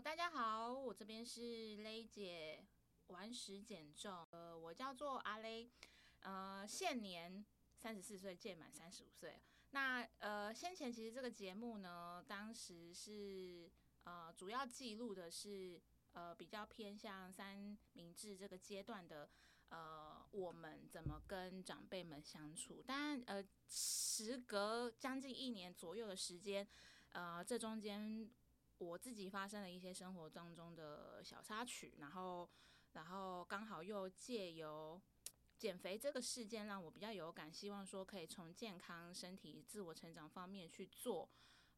大家好，我这边是雷姐玩食减重，呃，我叫做阿雷，呃，现年三十四岁，届满三十五岁。那呃，先前其实这个节目呢，当时是呃，主要记录的是呃，比较偏向三明治这个阶段的呃，我们怎么跟长辈们相处。但，呃，时隔将近一年左右的时间，呃，这中间。我自己发生了一些生活当中的小插曲，然后，然后刚好又借由减肥这个事件让我比较有感，希望说可以从健康、身体、自我成长方面去做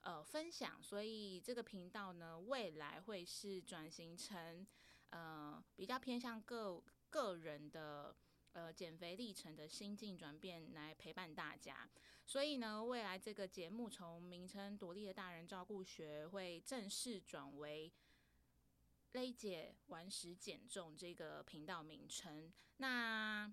呃分享，所以这个频道呢，未来会是转型成呃比较偏向个个人的。呃，减肥历程的心境转变来陪伴大家，所以呢，未来这个节目从名称“朵莉的大人照顾学”会正式转为“勒姐玩食减重”这个频道名称。那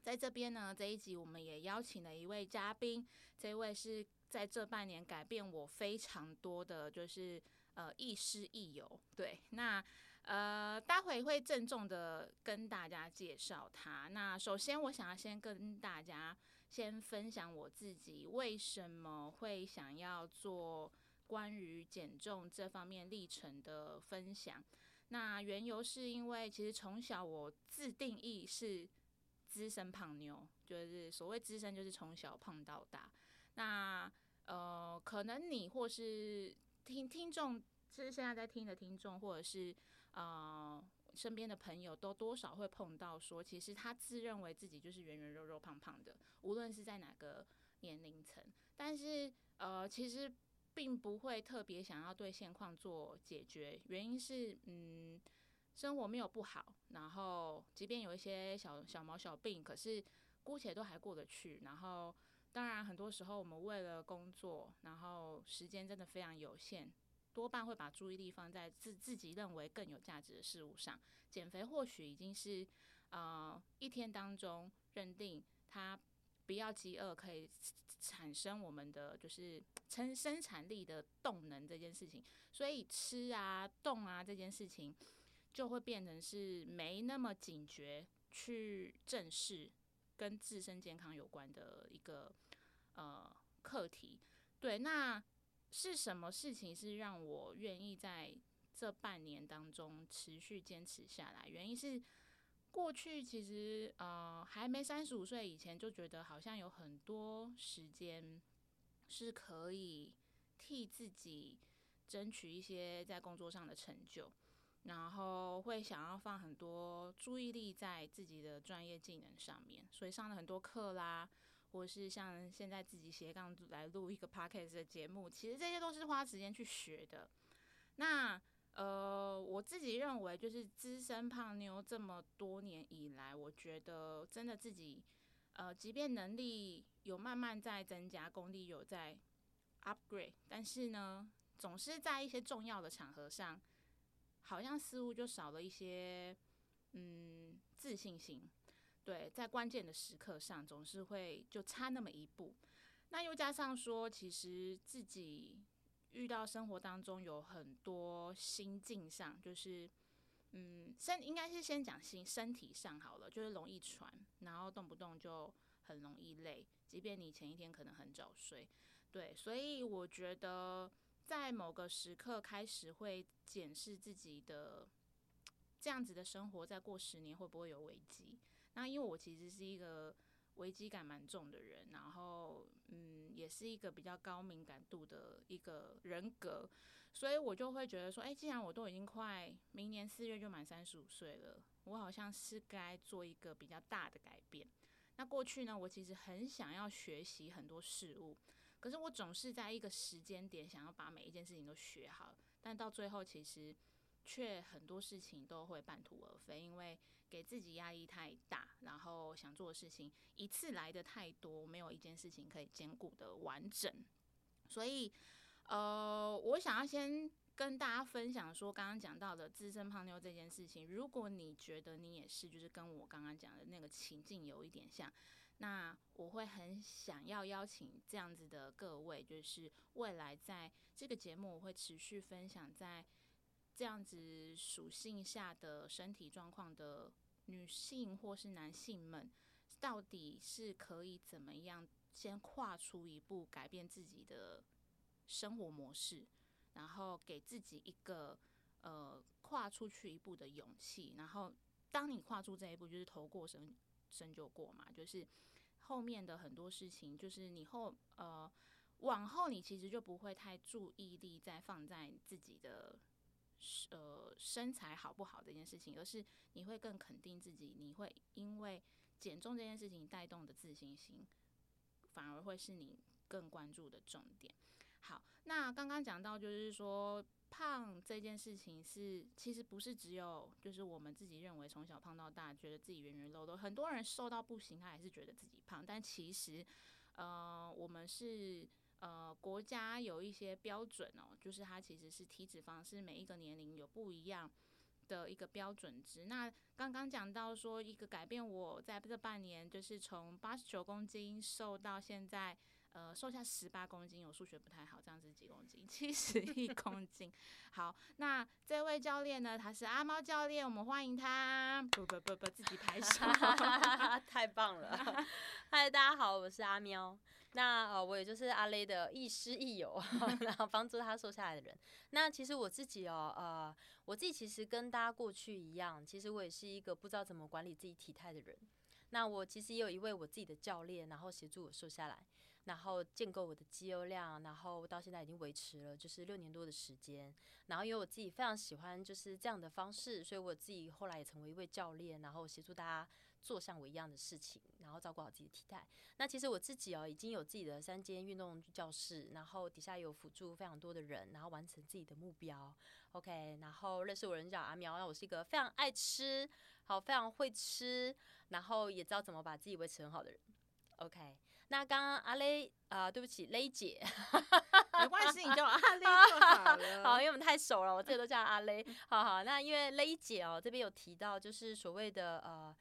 在这边呢，这一集我们也邀请了一位嘉宾，这位是在这半年改变我非常多的，就是呃亦师亦友。对，那。呃，待会会郑重的跟大家介绍他。那首先，我想要先跟大家先分享我自己为什么会想要做关于减重这方面历程的分享。那缘由是因为，其实从小我自定义是资深胖妞，就是所谓资深，就是从小胖到大。那呃，可能你或是听听众，其实现在在听的听众，或者是。呃，身边的朋友都多少会碰到，说其实他自认为自己就是圆圆肉肉胖胖的，无论是在哪个年龄层，但是呃，其实并不会特别想要对现况做解决，原因是嗯，生活没有不好，然后即便有一些小小毛小病，可是姑且都还过得去，然后当然很多时候我们为了工作，然后时间真的非常有限。多半会把注意力放在自自己认为更有价值的事物上。减肥或许已经是呃一天当中认定它不要饥饿可以产生我们的就是生生产力的动能这件事情，所以吃啊动啊这件事情就会变成是没那么警觉去正视跟自身健康有关的一个呃课题。对，那。是什么事情是让我愿意在这半年当中持续坚持下来？原因是过去其实呃还没三十五岁以前就觉得好像有很多时间是可以替自己争取一些在工作上的成就，然后会想要放很多注意力在自己的专业技能上面，所以上了很多课啦。或是像现在自己斜杠来录一个 podcast 的节目，其实这些都是花时间去学的。那呃，我自己认为，就是资深胖妞这么多年以来，我觉得真的自己呃，即便能力有慢慢在增加，功力有在 upgrade，但是呢，总是在一些重要的场合上，好像似乎就少了一些嗯自信心。对，在关键的时刻上，总是会就差那么一步。那又加上说，其实自己遇到生活当中有很多心境上，就是嗯，身应该是先讲心身体上好了，就是容易喘，然后动不动就很容易累，即便你前一天可能很早睡。对，所以我觉得在某个时刻开始会检视自己的这样子的生活，再过十年会不会有危机？那因为我其实是一个危机感蛮重的人，然后嗯，也是一个比较高敏感度的一个人格，所以我就会觉得说，哎，既然我都已经快明年四月就满三十五岁了，我好像是该做一个比较大的改变。那过去呢，我其实很想要学习很多事物，可是我总是在一个时间点想要把每一件事情都学好，但到最后其实。却很多事情都会半途而废，因为给自己压力太大，然后想做的事情一次来的太多，没有一件事情可以兼顾的完整。所以，呃，我想要先跟大家分享说，刚刚讲到的资深胖妞这件事情，如果你觉得你也是，就是跟我刚刚讲的那个情境有一点像，那我会很想要邀请这样子的各位，就是未来在这个节目我会持续分享在。这样子属性下的身体状况的女性或是男性们，到底是可以怎么样先跨出一步，改变自己的生活模式，然后给自己一个呃跨出去一步的勇气。然后，当你跨出这一步，就是头过身身就过嘛，就是后面的很多事情，就是你后呃往后你其实就不会太注意力再放在自己的。呃，身材好不好这件事情，而是你会更肯定自己，你会因为减重这件事情带动的自信心，反而会是你更关注的重点。好，那刚刚讲到就是说，胖这件事情是其实不是只有就是我们自己认为从小胖到大，觉得自己圆圆肉肉，很多人瘦到不行，他还是觉得自己胖，但其实呃，我们是。呃，国家有一些标准哦，就是它其实是体脂肪是每一个年龄有不一样的一个标准值。那刚刚讲到说一个改变，我在这半年就是从八十九公斤瘦到现在。呃，瘦下十八公斤，我数学不太好，这样子几公斤？七十一公斤。好，那这位教练呢？他是阿猫教练，我们欢迎他。不不不不，自己拍手，太棒了。嗨，大家好，我是阿喵。那呃，我也就是阿雷的亦师亦友，然后帮助他瘦下来的人。那其实我自己哦，呃，我自己其实跟大家过去一样，其实我也是一个不知道怎么管理自己体态的人。那我其实也有一位我自己的教练，然后协助我瘦下来。然后建构我的肌肉量，然后到现在已经维持了就是六年多的时间。然后因为我自己非常喜欢就是这样的方式，所以我自己后来也成为一位教练，然后协助大家做像我一样的事情，然后照顾好自己的体态。那其实我自己哦，已经有自己的三间运动教室，然后底下有辅助非常多的人，然后完成自己的目标。OK，然后认识我人叫阿苗，那我是一个非常爱吃，好非常会吃，然后也知道怎么把自己维持很好的人。OK。那刚刚阿雷啊，对不起，雷姐，没关系，你叫阿 雷就好了。好，因为我们太熟了，我这里都叫阿雷。好好，那因为雷姐哦，这边有提到，就是所谓的呃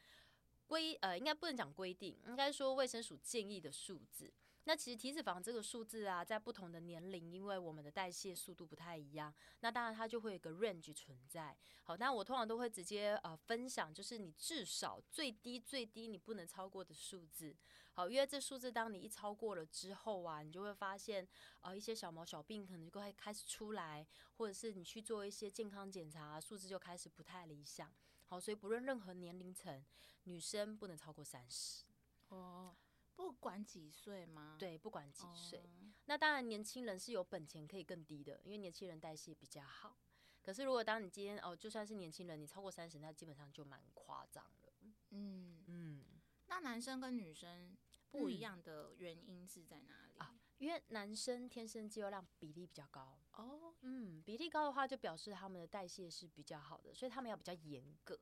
规呃，应该不能讲规定，应该说卫生署建议的数字。那其实体脂肪这个数字啊，在不同的年龄，因为我们的代谢速度不太一样，那当然它就会有个 range 存在。好，那我通常都会直接呃分享，就是你至少最低最低你不能超过的数字。好，因为这数字当你一超过了之后啊，你就会发现呃一些小毛小病可能就会开始出来，或者是你去做一些健康检查，数字就开始不太理想。好，所以不论任何年龄层，女生不能超过三十。哦。不管几岁吗？对，不管几岁。那当然，年轻人是有本钱可以更低的，因为年轻人代谢比较好。可是，如果当你今天哦，就算是年轻人，你超过三十，那基本上就蛮夸张了。嗯嗯。那男生跟女生不一样的原因是在哪里啊？因为男生天生肌肉量比例比较高哦。嗯，比例高的话，就表示他们的代谢是比较好的，所以他们要比较严格。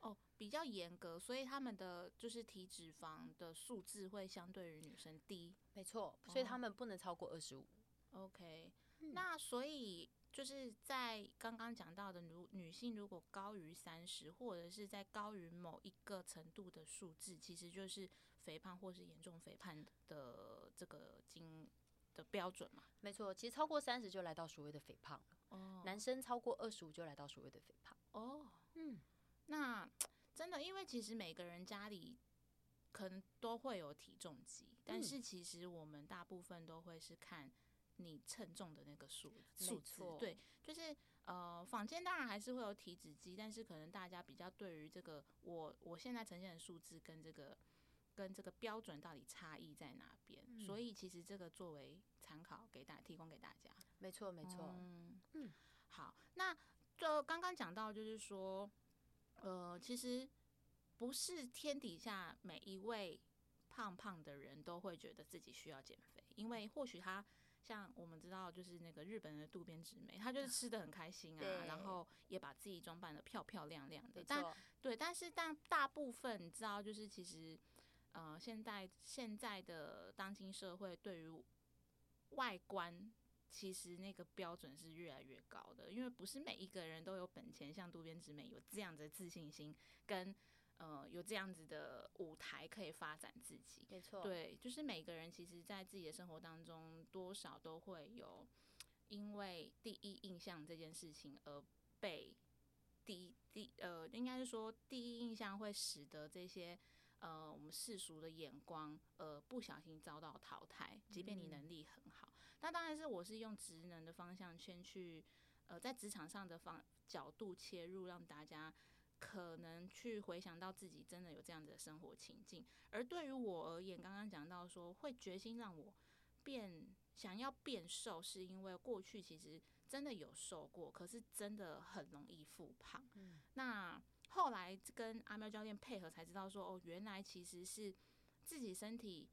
哦，比较严格，所以他们的就是体脂肪的数字会相对于女生低，没错，所以他们不能超过二十五。OK，那所以就是在刚刚讲到的，如女性如果高于三十，或者是在高于某一个程度的数字，其实就是肥胖或是严重肥胖的这个经的标准嘛。没错，其实超过三十就来到所谓的肥胖了。哦，男生超过二十五就来到所谓的肥胖。哦，嗯。那真的，因为其实每个人家里可能都会有体重机，但是其实我们大部分都会是看你称重的那个数数字。对，就是呃，坊间当然还是会有体脂机，但是可能大家比较对于这个我我现在呈现的数字跟这个跟这个标准到底差异在哪边，所以其实这个作为参考给大提供给大家。没错，没错。嗯嗯，好，那就刚刚讲到就是说。呃，其实不是天底下每一位胖胖的人都会觉得自己需要减肥，因为或许他像我们知道，就是那个日本的渡边直美，他就是吃的很开心啊，然后也把自己装扮的漂漂亮亮的。但对，但是但大部分你知道，就是其实呃，现在现在的当今社会对于外观。其实那个标准是越来越高的，因为不是每一个人都有本钱像渡边直美有这样的自信心，跟呃有这样子的舞台可以发展自己。没错，对，就是每个人其实，在自己的生活当中，多少都会有因为第一印象这件事情而被第第呃，应该是说第一印象会使得这些呃我们世俗的眼光呃不小心遭到淘汰，即便你能力很好。那当然是我是用职能的方向先去呃在职场上的方角度切入，让大家可能去回想到自己真的有这样子的生活情境。而对于我而言，刚刚讲到说会决心让我变想要变瘦，是因为过去其实。真的有瘦过，可是真的很容易复胖。嗯，那后来跟阿喵教练配合，才知道说，哦，原来其实是自己身体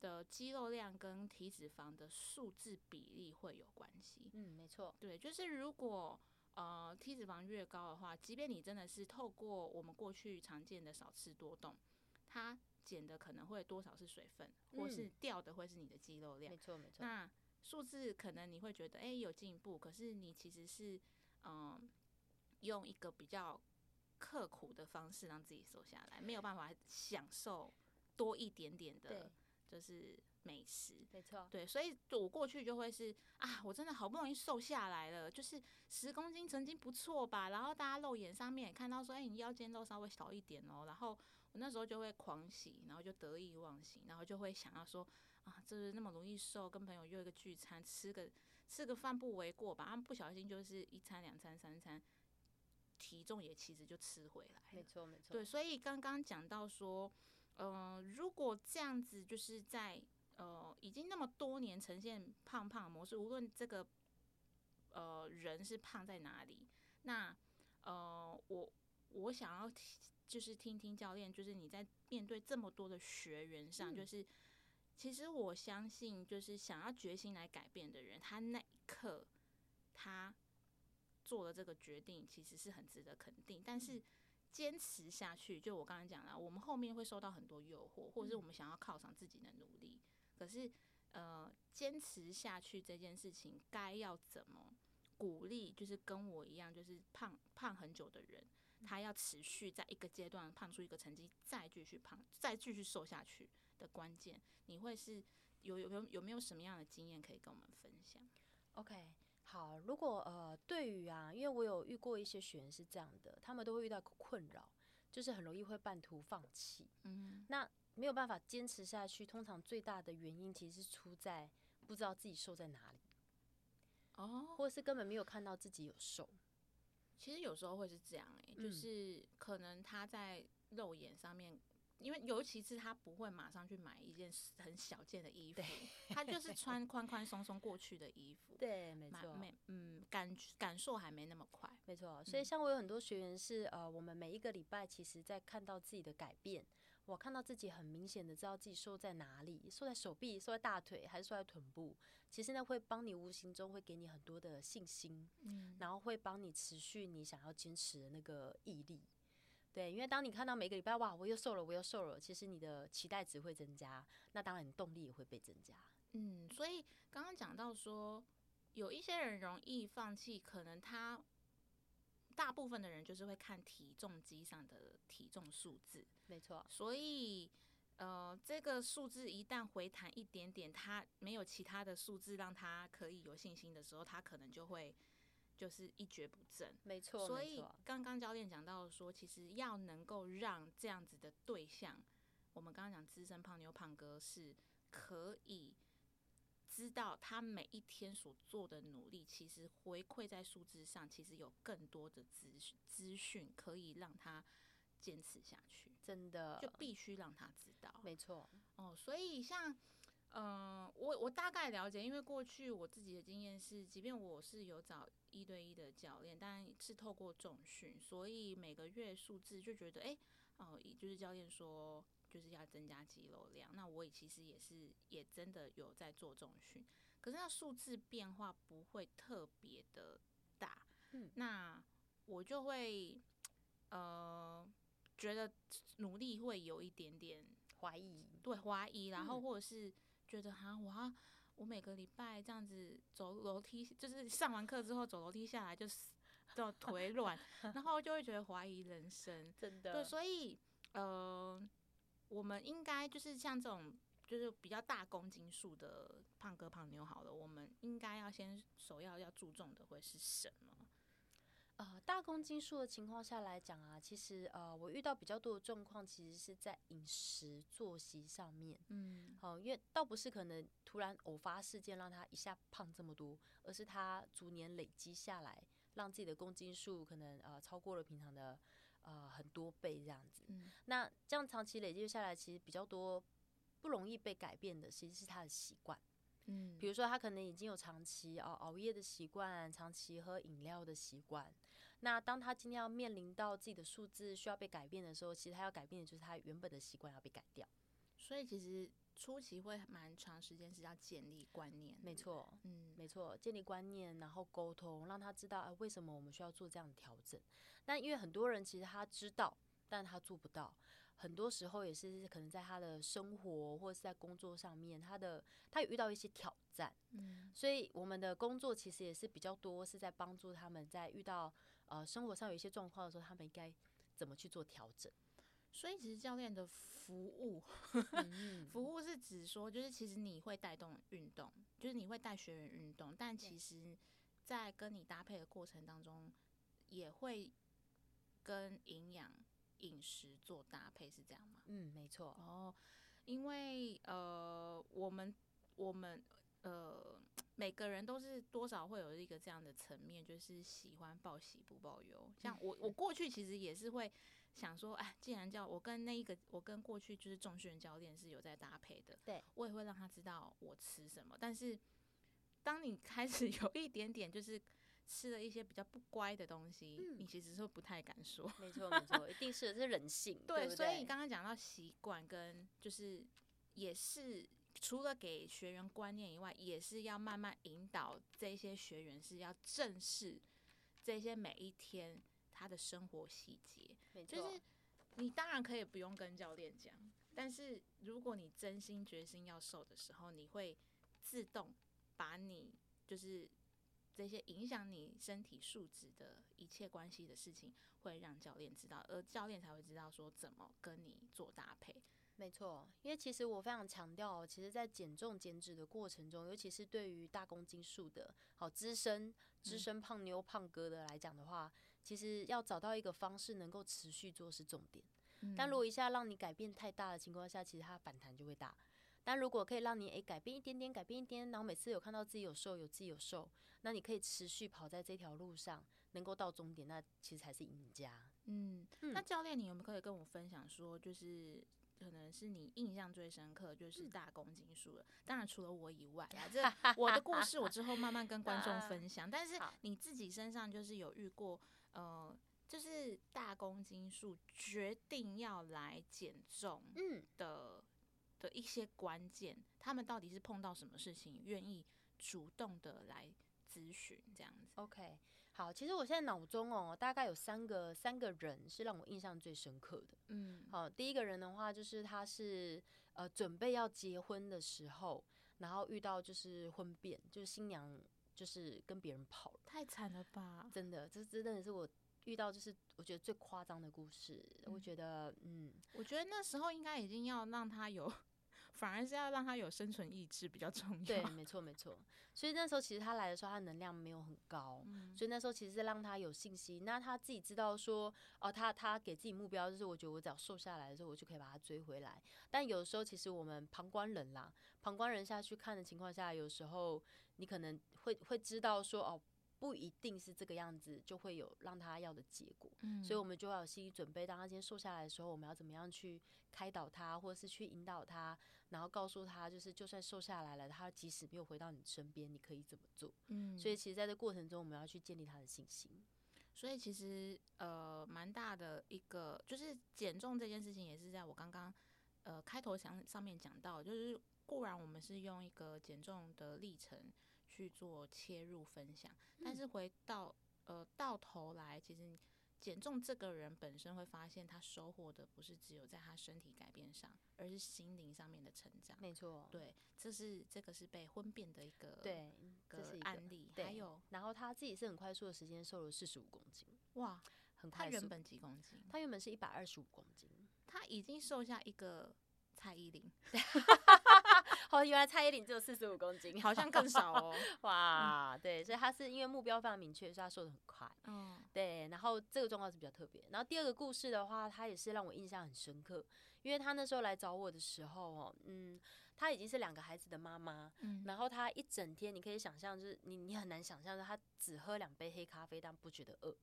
的肌肉量跟体脂肪的数字比例会有关系。嗯，没错，对，就是如果呃体脂肪越高的话，即便你真的是透过我们过去常见的少吃多动，它减的可能会多少是水分，或是掉的会是你的肌肉量。没错，没错。那数字可能你会觉得哎有进步，可是你其实是嗯用一个比较刻苦的方式让自己瘦下来，没有办法享受多一点点的，就是美食。没错，对，所以我过去就会是啊，我真的好不容易瘦下来了，就是十公斤曾经不错吧，然后大家肉眼上面也看到说，哎，你腰间肉稍微少一点哦，然后我那时候就会狂喜，然后就得意忘形，然后就会想要说。啊，就是那么容易瘦，跟朋友约一个聚餐，吃个吃个饭不为过吧？他们不小心就是一餐、两餐、三餐，体重也其实就吃回来。没错，没错。对，所以刚刚讲到说，呃，如果这样子就是在呃已经那么多年呈现胖胖模式，无论这个呃人是胖在哪里，那呃我我想要就是听听教练，就是你在面对这么多的学员上，就是。其实我相信，就是想要决心来改变的人，他那一刻他做了这个决定，其实是很值得肯定。但是坚持下去，就我刚刚讲了，我们后面会受到很多诱惑，或者是我们想要犒赏自己的努力。可是，呃，坚持下去这件事情，该要怎么鼓励？就是跟我一样，就是胖胖很久的人，他要持续在一个阶段胖出一个成绩，再继续胖，再继续瘦下去。的关键，你会是有有有有没有什么样的经验可以跟我们分享？OK，好，如果呃对于啊，因为我有遇过一些学员是这样的，他们都会遇到困扰，就是很容易会半途放弃。嗯，那没有办法坚持下去，通常最大的原因其实是出在不知道自己瘦在哪里，哦，或是根本没有看到自己有瘦。其实有时候会是这样，哎，就是可能他在肉眼上面。因为尤其是他不会马上去买一件很小件的衣服，他就是穿宽宽松松过去的衣服。对，没错，没嗯感感受还没那么快。没错，所以像我有很多学员是呃，我们每一个礼拜其实在看到自己的改变，我看到自己很明显的知道自己瘦在哪里，瘦在手臂，瘦在大腿，还是瘦在臀部。其实呢，会帮你无形中会给你很多的信心，嗯，然后会帮你持续你想要坚持的那个毅力。对，因为当你看到每个礼拜哇，我又瘦了，我又瘦了，其实你的期待值会增加，那当然你动力也会被增加。嗯，所以刚刚讲到说，有一些人容易放弃，可能他大部分的人就是会看体重机上的体重数字，没错。所以呃，这个数字一旦回弹一点点，他没有其他的数字让他可以有信心的时候，他可能就会。就是一蹶不振，没错。所以刚刚教练讲到说，其实要能够让这样子的对象，我们刚刚讲资深胖妞胖哥是可以知道他每一天所做的努力，其实回馈在数字上，其实有更多的资资讯可以让他坚持下去。真的，就必须让他知道。没错。哦，所以像。嗯，我我大概了解，因为过去我自己的经验是，即便我是有找一对一的教练，但是透过重训，所以每个月数字就觉得，哎，哦，就是教练说就是要增加肌肉量，那我也其实也是也真的有在做重训，可是那数字变化不会特别的大，嗯，那我就会呃觉得努力会有一点点怀疑，对怀疑，然后或者是。觉得哈，我我每个礼拜这样子走楼梯，就是上完课之后走楼梯下来就是就腿软，然后就会觉得怀疑人生，真的。对，所以呃，我们应该就是像这种就是比较大公斤数的胖哥胖妞好了，我们应该要先首要要注重的会是什么？呃，大。公斤数的情况下来讲啊，其实呃，我遇到比较多的状况，其实是在饮食作息上面。嗯哦，因为倒不是可能突然偶发事件让他一下胖这么多，而是他逐年累积下来，让自己的公斤数可能呃超过了平常的呃很多倍这样子。嗯那这样长期累积下来，其实比较多不容易被改变的，其实是他的习惯。嗯，比如说，他可能已经有长期哦熬夜的习惯，长期喝饮料的习惯。那当他今天要面临到自己的数字需要被改变的时候，其实他要改变的就是他原本的习惯要被改掉。所以其实初期会蛮长时间是要建立观念，没，错，嗯没错，建立观念，然后沟通，让他知道啊为什么我们需要做这样的调整。但因为很多人其实他知道，但他做不到。很多时候也是可能在他的生活或者是在工作上面，他的他有遇到一些挑战，嗯。所以我们的工作其实也是比较多是在帮助他们在遇到呃生活上有一些状况的时候，他们应该怎么去做调整。所以其实教练的服务，嗯 服务是指说，就是其实你会带动运动，就是你会带学员运动，但其实，在跟你搭配的过程当中，也会跟营养、饮食做搭配，是这样吗？嗯，没错，哦，因为呃，我们我们呃，每个人都是多少会有一个这样的层面，就是喜欢报喜不报忧。像我，我过去其实也是会想说，哎，既然叫我跟那一个，我跟过去就是重训教练是有在搭配的，对我也会让他知道我吃什么。但是当你开始 有一点点就是吃了一些比较不乖的东西，嗯你其实是不太敢说。没错，没错，一定是这是人性，对不所以你刚刚讲到习惯跟就是也是除了给学员观念以外，也是要慢慢引导这些学员是要正视这些每一天他的生活细节。没错，就是你当然可以不用跟教练讲，但是如果你真心决心要瘦的时候，你会自动把你就是这些影响你身体素质的一切关系的事情，会让教练知道，而教练才会知道说怎么跟你做搭配。没错，因为其实我非常强调哦，其实，在减重减脂的过程中，尤其是对于大公斤数的好资深资嗯深胖妞胖哥的来讲的话，其实要找到一个方式能够持续做是重点。但如果一下让你改变太大的情况下，其实它反弹就会大。但如果可以让你诶改变一点点，改变一点，然后每次有看到自己有瘦，有自己有瘦，那你可以持续跑在这条路上，能够到终点，那其实才是赢家。嗯，嗯那教练，你有没有可以跟我分享说，就是可能是你印象最深刻，就是大公斤数了。当然，除了我以外啊，这我的故事我之后慢慢跟观众 分享。但是你自己身上就是有遇过，呃，就是大公斤数决定要来减重嗯，的的一些关键，他们到底是碰到什么事情，愿意主动的来咨询这样子？OK，好，其实我现在脑中哦，大概有三个三个人是让我印象最深刻的。嗯，好，第一个人的话就是他是呃准备要结婚的时候，然后遇到就是婚变，就是新娘就是跟别人跑了，太惨了吧？真的，这这真的是我遇到就是我觉得最夸张的故事。我嗯觉得嗯，我觉得那时候应该已经要让他有，反而是要让他有生存意志比较重要。对，没错没错。所以那时候其实他来的时候，他能量没有很高，嗯所以那时候其实是让他有信心。那他自己知道说，哦，他他给自己目标就是，我觉得我只要瘦下来的时候，我就可以把他追回来。但有时候其实我们旁观人啦，旁观人下去看的情况下，有时候你可能会会知道说，哦，不一定是这个样子，就会有让他要的结果。嗯所以我们就要有心理准备，当他今天瘦下来的时候，我们要怎么样去开导他，或者是去引导他，然后告诉他，就是就算瘦下来了，他即使没有回到你身边，你可以怎么做？嗯，所以其实在这过程中，我们要去建立他的信心。所以其实呃蛮大的一个就是减重这件事情，也是在我刚刚呃开头上上面讲到，就是固然我们是用一个减重的历程去做切入分享，但是回到呃到头来，其实减重这个人本身会发现，他收获的不是只有在他身体改变上，而是心灵上面的成长。没错，对，这是这个是被婚变的一个对，个案例，还有然后他自己是很快速的时间瘦了四十五公斤，哇，很快速。他原本几公斤？他原本是一百二十五公斤，他已经瘦下一个蔡依林，哦，原来蔡依林只有四十五公斤，好像更少哦。哇，对，所以他是因为目标非常明确，所以他瘦的很快。嗯，对，然后这个状况是比较特别。然后第二个故事的话，他也是让我印象很深刻，因为他那时候来找我的时候哦，嗯，他已经是两个孩子的妈妈，嗯然后他一整天，你可以想象，就是你你很难想象，他只喝两杯黑咖啡，但不觉得饿，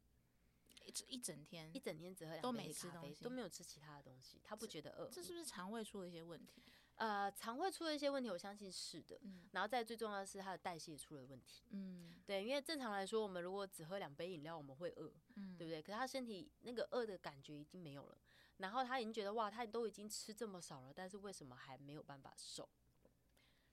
一一整天一，整天只喝两杯黑咖吃东西啡都没有吃其他的东西，他不觉得饿。这是不是肠胃出了一些问题？呃，肠胃出了一些问题，我相信是的。嗯然后再最重要的是他的代谢出了问题。嗯对，因为正常来说，我们如果只喝两杯饮料，我们会饿，嗯，对不对？可是他身体那个饿的感觉已经没有了，然后他已经觉得哇，他都已经吃这么少了，但是为什么还没有办法瘦？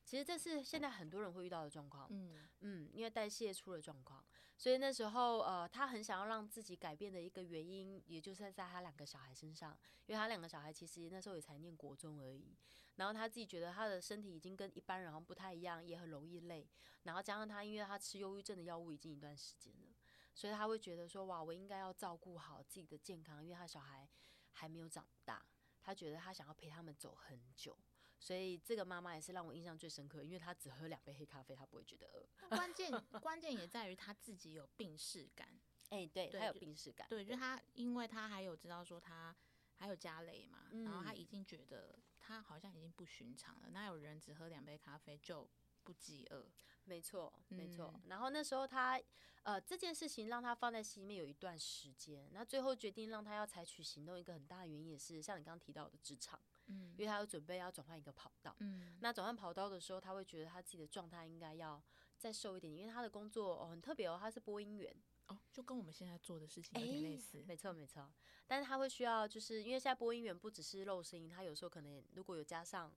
其实这是现在很多人会遇到的状况，嗯嗯，因为代谢出了状况，所以那时候呃，他很想要让自己改变的一个原因，也就是在他两个小孩身上，因为他两个小孩其实那时候也才念国中而已，然后他自己觉得他的身体已经跟一般人好像不太一样，也很容易累，然后加上他因为他吃忧郁症的药物已经一段时间了，所以他会觉得说哇，我应该要照顾好自己的健康，因为他小孩还没有长大，他觉得他想要陪他们走很久。所以这个妈妈也是让我印象最深刻，因为她只喝两杯黑咖啡，她不会觉得饿。关键关键也在于她自己有病视感。哎、对，她有病视感。对，就她，因为她还有知道说她还有家累嘛，然后他嗯已经觉得她好像已经不寻常了。哪有人只喝两杯咖啡就不饥饿？没错，没错。嗯然后那时候他，呃，这件事情让他放在心里面有一段时间，那最后决定让他要采取行动，一个很大的原因也是像你刚刚提到的职场，嗯因为他有准备要转换一个跑道。嗯那转换跑道的时候，他会觉得他自己的状态应该要再瘦一点，因为他的工作哦很特别哦，他是播音员。哦，就跟我们现在做的事情有点类似。没错没错，但是他会需要，就是因为现在播音员不只是露声音，他有时候可能如果有加上，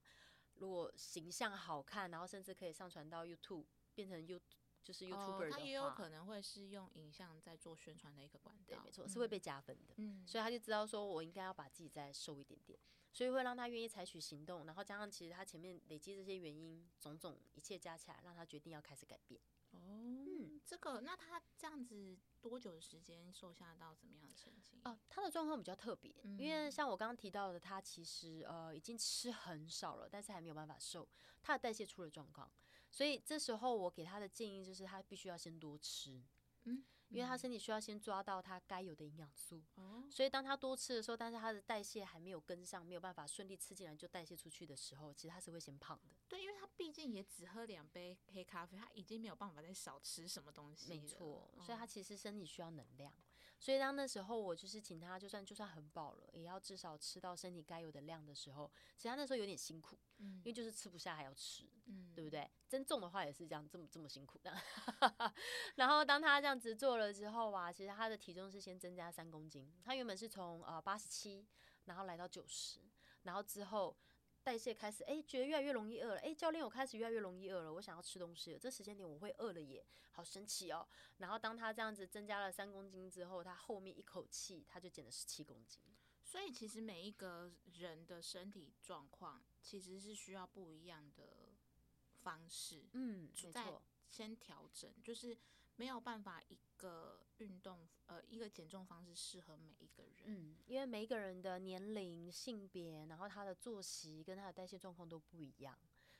如果形象好看，然后甚至可以上传到 YouTube，变成 You 就是 YouTuber 的话，哦他也有可能会是用影像在做宣传的一个管道。对，没错，是会被加分的。嗯，所以他就知道说，我应该要把自己再瘦一点点，所以会让他愿意采取行动，然后加上其实他前面累积这些原因，种种一切加起来，让他决定要开始改变。哦，这个那他这样子多久的时间瘦下到怎么样的成绩？哦，他的状况比较特别，因为嗯像我刚刚提到的，他其实呃已经吃很少了，但是还没有办法瘦，他的代谢出了状况，所以这时候我给他的建议就是他必须要先多吃，嗯，因为他身体需要先抓到他该有的营养素，哦，所以当他多吃的时候，但是他的代谢还没有跟上，没有办法顺利吃进来就代谢出去的时候，其实他是会先胖的。对，因为他毕竟也只喝两杯黑咖啡，他已经没有办法再少吃什么东西了。没错，所以哦他其实身体需要能量。所以当那时候我就是请他，就算就算很饱了，也要至少吃到身体该有的量的时候，其实他那时候有点辛苦，嗯因为就是吃不下还要吃，嗯对不对？增重的话也是这样，这么这么辛苦的。然后当他这样子做了之后啊，其实他的体重是先增加三公斤，他原本是从呃八十七，然后来到九十，然后之后。代谢开始，哎、觉得越来越容易饿了。哎、教练，我开始越来越容易饿了，我想要吃东西了。这时间点我会饿了耶，好神奇哦。然后当他这样子增加了三公斤之后，他后面一口气他就减了十七公斤。所以其实每一个人的身体状况其实是需要不一样的方式，嗯，没错，先调整，就是没有办法一个运动呃一个减重方式适合每一个人。嗯，因为每一个人的年龄、性别，然后他的作息跟他的代谢状况都不一样，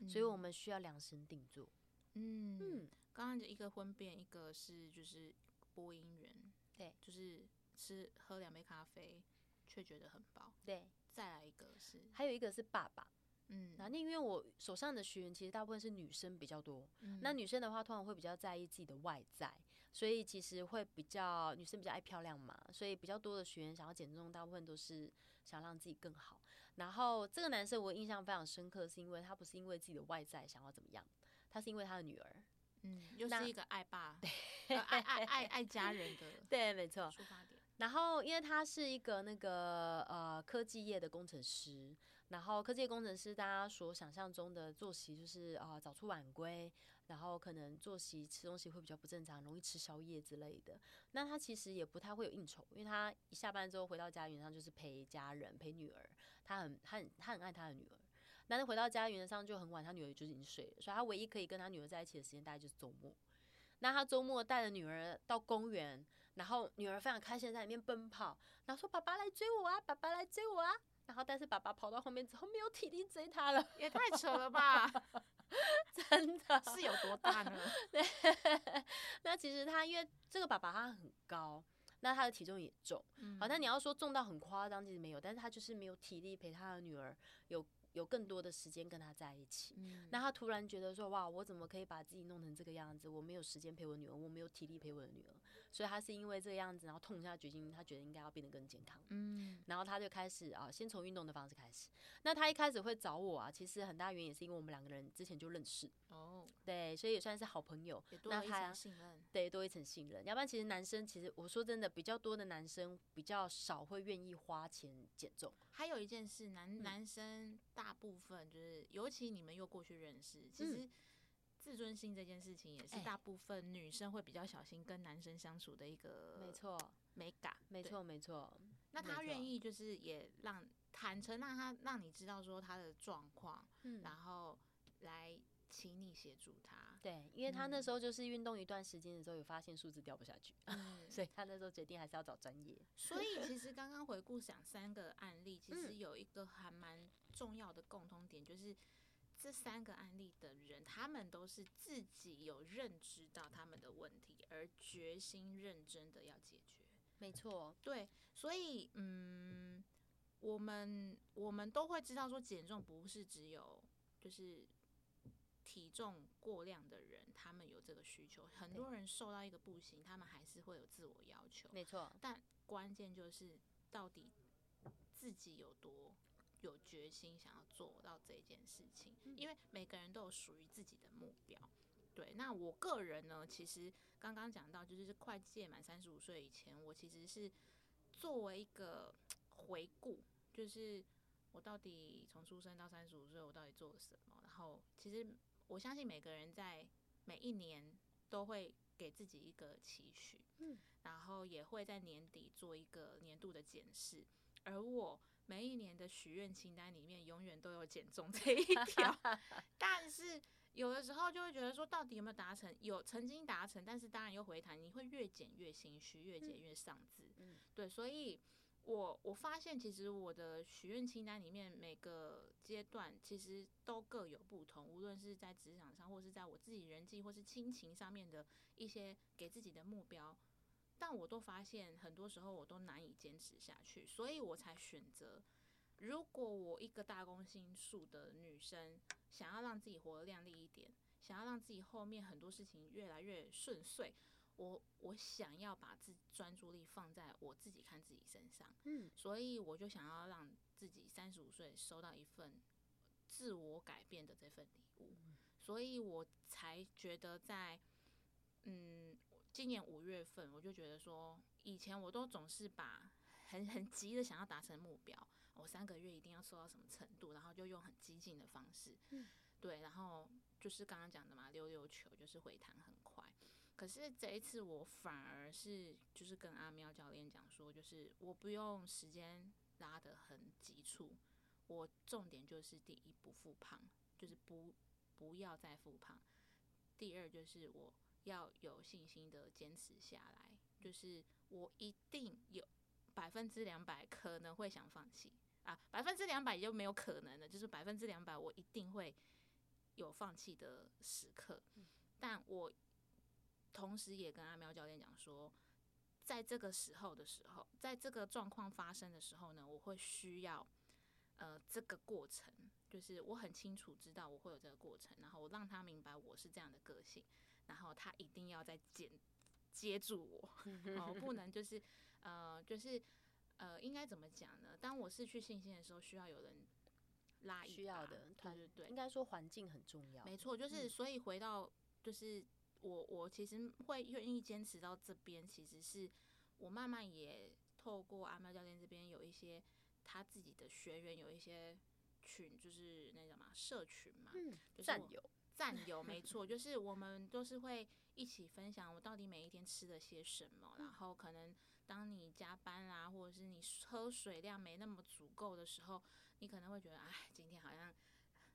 所以我们需要量身定做。嗯嗯，刚刚就一个婚变，一个是就是播音员，对，就是吃喝两杯咖啡却觉得很饱。对，再来一个是还有一个是爸爸。嗯，那因为我手上的学员其实大部分是女生比较多，嗯那女生的话通常会比较在意自己的外在，所以其实会比较女生比较爱漂亮嘛，所以比较多的学员想要减重，大部分都是想让自己更好。然后这个男生我印象非常深刻，是因为他不是因为自己的外在想要怎么样，他是因为他的女儿。嗯，又是一个爱爸、呃爱爱爱爱家人的 对，没错。出发点。然后，因为他是一个那个呃科技业的工程师，然后科技工程师大家所想象中的作息就是啊、早出晚归，然后可能作息吃东西会比较不正常，容易吃宵夜之类的。那他其实也不太会有应酬，因为他一下班之后回到家，原则上就是陪家人、陪女儿，他很他很他很爱他的女儿。但是回到家原则上就很晚，他女儿就已经睡了，所以他唯一可以跟他女儿在一起的时间大概就是周末。那他周末带着女儿到公园，然后女儿非常开心在里面奔跑，然后说：“爸爸来追我啊，爸爸来追我啊！”然后但是爸爸跑到后面之后没有体力追他了，也太扯了吧！真的。是有多大呢？那其实他因为这个爸爸他很高，那他的体重也重，嗯好，那你要说重到很夸张，其实没有，但是他就是没有体力陪他的女儿有有更多的时间跟他在一起。嗯那他突然觉得说，哇，我怎么可以把自己弄成这个样子？我没有时间陪我女儿，我没有体力陪我的女儿，所以他是因为这个样子，然后痛下决心，他觉得应该要变得更健康。嗯然后他就开始啊，先从运动的方式开始。那他一开始会找我啊，其实很大原因也是因为我们两个人之前就认识，哦，对，所以也算是好朋友。也多一那他层信任。对，多一层信任。要不然，其实男生其实我说真的，比较多的男生比较少会愿意花钱减重。还有一件事，男嗯男生大部分就是，尤其你们又过去认识，其嗯实自尊心这件事情也是哎大部分女生会比较小心跟男生相处的一个没错，美感。没错，没错。那他愿意就是也让坦诚让他让你知道说他的状况，嗯，然后来请你协助他。对，因为他那嗯时候就是运动一段时间的时候，有发现数字掉不下去，嗯，所以他那时候决定还是要找专业。所以其实刚刚回顾想三个案例，其实嗯有一个还蛮重要的共通点，就是这三个案例的人，他们都是自己有认知到他们的问题，而决心认真的要解决。没错，对，所以嗯，我们我们都会知道说减重不是只有就是体重过量的人，他们有这个需求，很多人瘦到一个不行，他们还是会有自我要求。没错，但关键就是到底自己有多有决心想要做到这件事情，嗯因为每个人都有属于自己的目标。对，那我个人呢，其实刚刚讲到，就是快届满三十五岁以前，我其实是作为一个回顾，就是我到底从出生到三十五岁，我到底做了什么？然后，其实我相信每个人在每一年都会给自己一个期许，嗯，然后也会在年底做一个年度的检视。而我每一年的许愿清单里面，永远都有减重这一条，但是有的时候就会觉得说，到底有没有达成？有曾经达成，但是当然又回弹，你会越减越心虚，越减越丧志。嗯对，所以我我发现其实我的许愿清单里面每个阶段其实都各有不同，无论是在职场上，或是在我自己人际或是亲情上面的一些给自己的目标，但我都发现很多时候我都难以坚持下去，所以我才选择。如果我一个大公心术的女生，想要让自己活得亮丽一点，想要让自己后面很多事情越来越顺遂，我我想要把自专注力放在我自己看自己身上，嗯，所以我就想要让自己三十五岁收到一份自我改变的这份礼物，所以我才觉得在嗯今年五月份，我就觉得说，以前我都总是把很很急的想要达成目标，我三个月一定要瘦到什么程度，然后就用很激进的方式，嗯对，然后就是刚刚讲的嘛，溜溜球就是回弹很快。可是这一次我反而是就是跟阿喵教练讲说，就是我不用时间拉得很急促，我重点就是第一不复胖，就是不不要再复胖。第二就是我要有信心的坚持下来，就是我一定有百分之两百可能会想放弃。啊，百分之两百也就没有可能了，就是百分之两百我一定会有放弃的时刻，但我同时也跟阿喵教练讲说，在这个时候的时候，在这个状况发生的时候呢，我会需要呃这个过程，就是我很清楚知道我会有这个过程，然后我让他明白我是这样的个性，然后他一定要再接接住我，哦，不能就是呃就是呃应该怎么讲呢？当我失去信心的时候，需要有人拉一需要的团对对对应，该说环境很重要。没错，就是嗯所以回到就是我我其实会愿意坚持到这边，其实是我慢慢也透过阿喵教练这边有一些他自己的学员有一些群，就是那叫嘛社群嘛，嗯，就是我战友，战友，没错，就是我们都是会一起分享我到底每一天吃了些什么，然后可能当你加班啦，或者是你喝水量没那么足够的时候，你可能会觉得，哎，今天好像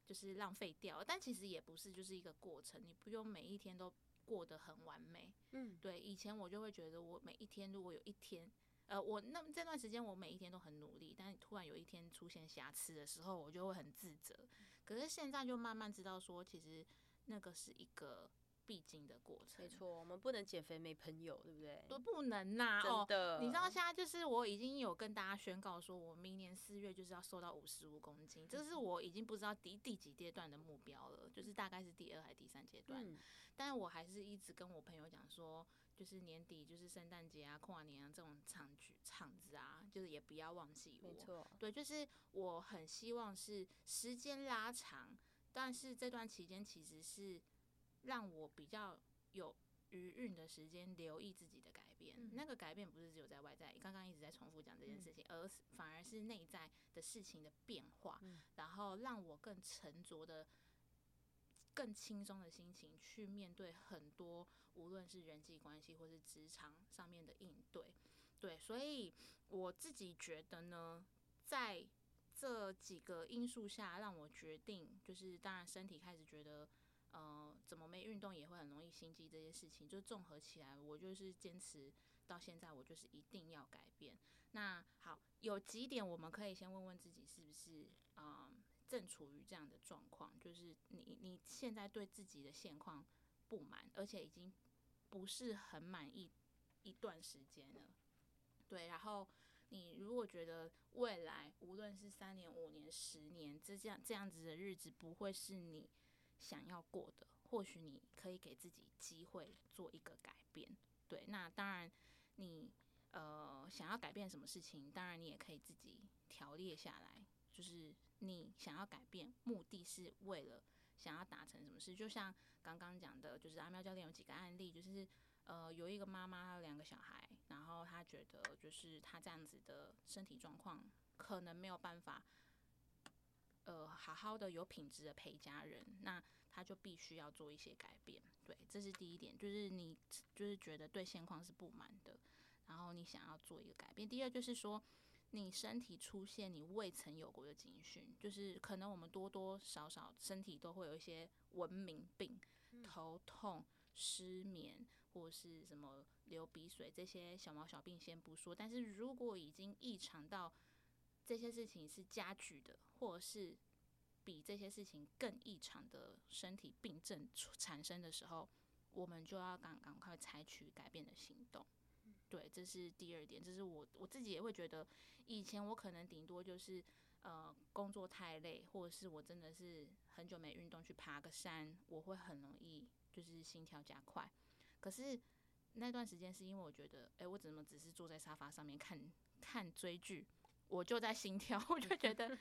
就是浪费掉了，但其实也不是，就是一个过程，你不用每一天都过得很完美。嗯，对，以前我就会觉得，我每一天如果有一天，呃，我那这段时间我每一天都很努力，但突然有一天出现瑕疵的时候，我就会很自责。可是现在就慢慢知道说，其实那个是一个必经的过程。没错，我们不能减肥没朋友，对不对？都不能呐、哦真。的，你知道现在就是我已经有跟大家宣告说，我明年四月就是要瘦到五十五公斤，这是我已经不知道第第几阶段的目标了，就是大概是第二还是第三阶段。嗯，但是我还是一直跟我朋友讲说，就是年底就是圣诞节啊、跨年啊这种场局场子啊，就是也不要忘记我。没错，对，就是我很希望是时间拉长，但是这段期间其实是让我比较有余韵的时间，留意自己的改变。嗯那个改变不是只有在外在，刚刚一直在重复讲这件事情，而是反而是内在的事情的变化，嗯然后让我更沉着的。更轻松的心情去面对很多，无论是人际关系或是职场上面的应对，对，所以我自己觉得呢，在这几个因素下，让我决定，就是当然身体开始觉得，呃，怎么没运动也会很容易心悸这些事情，就综合起来，我就是坚持到现在，我就是一定要改变。那好，有几点我们可以先问问自己，是不是嗯正处于这样的状况，就是你你现在对自己的现况不满，而且已经不是很满意一段时间了。对，然后你如果觉得未来无论是三年、五年、十年，这这样这样子的日子不会是你想要过的，或许你可以给自己机会做一个改变。对，那当然你呃想要改变什么事情，当然你也可以自己条列下来，就是你想要改变，目的是为了想要达成什么事。就像刚刚讲的，就是阿喵教练有几个案例，就是呃有一个妈妈，她有两个小孩，然后她觉得就是她这样子的身体状况，可能没有办法。呃，好好的有品质的陪家人，那他就必须要做一些改变。对，这是第一点，就是你就是觉得对现况是不满的，然后你想要做一个改变。第二就是说，你身体出现你未曾有过的警讯，就是可能我们多多少少身体都会有一些文明病，头痛、失眠或是什么流鼻水这些小毛小病先不说，但是如果已经异常到这些事情是加剧的，或者是比这些事情更异常的身体病症产生的时候，我们就要赶赶快采取改变的行动。对，这是第二点，这是我我自己也会觉得，以前我可能顶多就是呃工作太累，或者是我真的是很久没运动去爬个山，我会很容易就是心跳加快。可是那段时间是因为我觉得，哎、我怎么只是坐在沙发上面看看追剧，我就在心跳，我就觉得，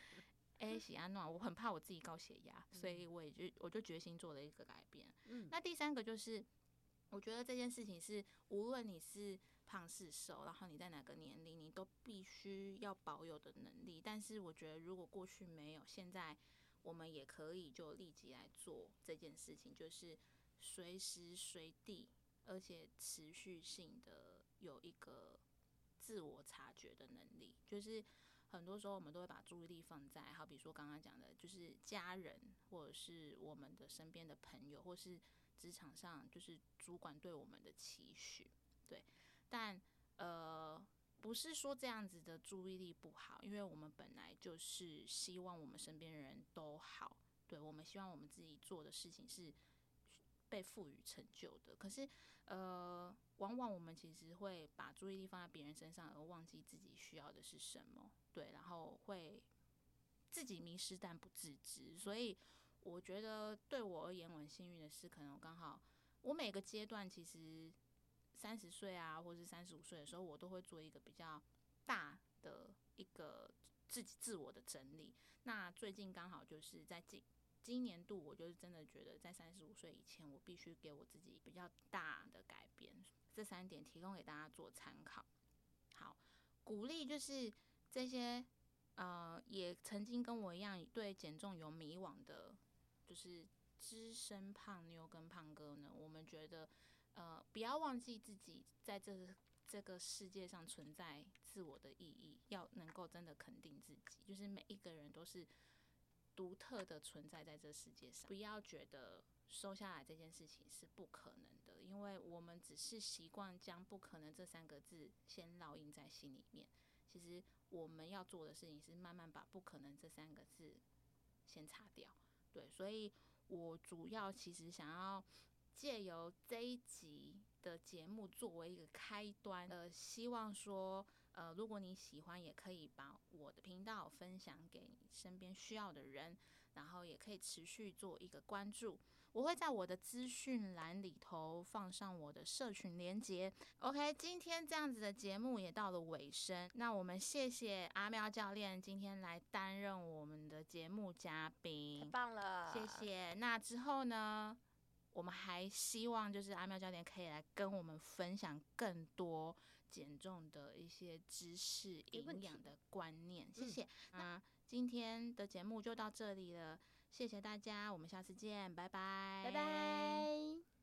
哎、喜安诺，我很怕我自己高血压，所以我也就我就决心做了一个改变。嗯那第三个就是，我觉得这件事情是，无论你是胖是瘦，然后你在哪个年龄，你都必须要保有的能力。但是我觉得，如果过去没有，现在我们也可以就立即来做这件事情，就是随时随地，而且持续性的有一个自我察觉的能力，就是。很多时候，我们都会把注意力放在，好比说刚刚讲的，就是家人，或者是我们的身边的朋友，或是职场上就是主管对我们的期许，对。但呃，不是说这样子的注意力不好，因为我们本来就是希望我们身边的人都好，对我们希望我们自己做的事情是被赋予成就的。可是呃，往往我们其实会把注意力放在别人身上，而忘记自己需要的是什么，对，然后会自己迷失但不自知，所以。我觉得对我而言，我很幸运的是，可能刚好我每个阶段其实三十岁啊，或者是三十五岁的时候，我都会做一个比较大的一个自己自我的整理。那最近刚好就是在今今年度，我就是真的觉得在三十五岁以前，我必须给我自己比较大的改变。这三点提供给大家做参考。好，鼓励就是这些呃，也曾经跟我一样对减重有迷惘的。就是资深胖妞跟胖哥呢，我们觉得，呃，不要忘记自己在这这个世界上存在自我的意义，要能够真的肯定自己，就是每一个人都是独特的存在在这世界上，不要觉得收下来这件事情是不可能的，因为我们只是习惯将“不可能”这三个字先烙印在心里面。其实我们要做的事情是慢慢把“不可能”这三个字先擦掉。对，所以我主要其实想要借由这一集的节目作为一个开端，呃，希望说，呃，如果你喜欢，也可以把我的频道分享给你身边需要的人，然后也可以持续做一个关注。我会在我的资讯栏里头放上我的社群连接。OK，今天这样子的节目也到了尾声，那我们谢谢阿喵教练今天来担任我们的节目嘉宾，太棒了，谢谢。那之后呢，我们还希望就是阿喵教练可以来跟我们分享更多减重的一些知识、营养的观念。谢谢。那今天的节目就到这里了。谢谢大家，我们下次见，拜拜，拜拜。